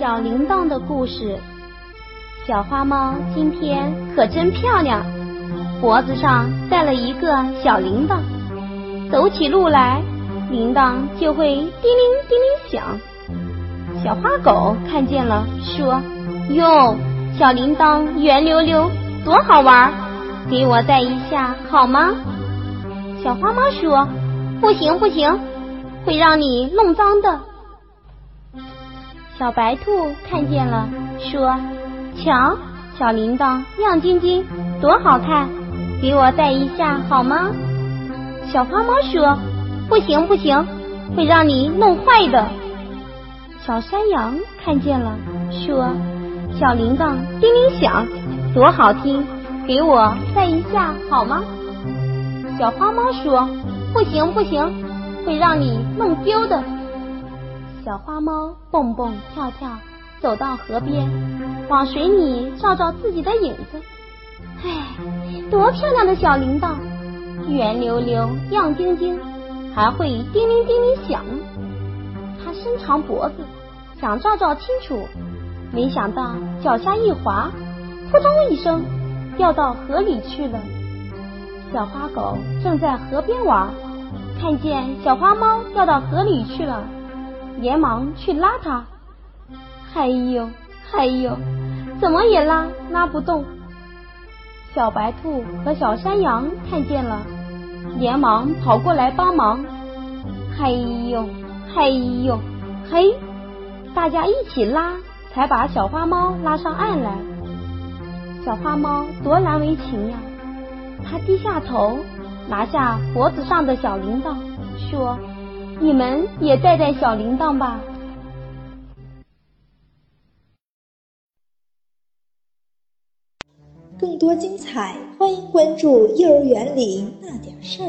小铃铛的故事。小花猫今天可真漂亮，脖子上戴了一个小铃铛，走起路来铃铛就会叮铃叮铃响。小花狗看见了，说：“哟，小铃铛圆溜溜，多好玩，给我戴一下好吗？”小花猫说：“不行不行，会让你弄脏的。”小白兔看见了，说：“瞧，小铃铛亮晶晶，多好看，给我戴一下好吗？”小花猫说：“不行不行，会让你弄坏的。”小山羊看见了，说：“小铃铛叮铃响，多好听，给我戴一下好吗？”小花猫说：“不行不行，会让你弄丢的。”小花猫蹦蹦跳跳走到河边，往水里照照自己的影子。唉，多漂亮的小铃铛，圆溜溜、亮晶晶，还会叮铃叮铃响。它伸长脖子想照照清楚，没想到脚下一滑，扑通一声掉到河里去了。小花狗正在河边玩，看见小花猫掉到河里去了。连忙去拉它，嗨呦嗨呦，怎么也拉拉不动。小白兔和小山羊看见了，连忙跑过来帮忙，嗨呦嗨呦嘿，大家一起拉，才把小花猫拉上岸来。小花猫多难为情呀，它低下头，拿下脖子上的小铃铛，说。你们也带带小铃铛吧。更多精彩，欢迎关注《幼儿园里那点事儿》。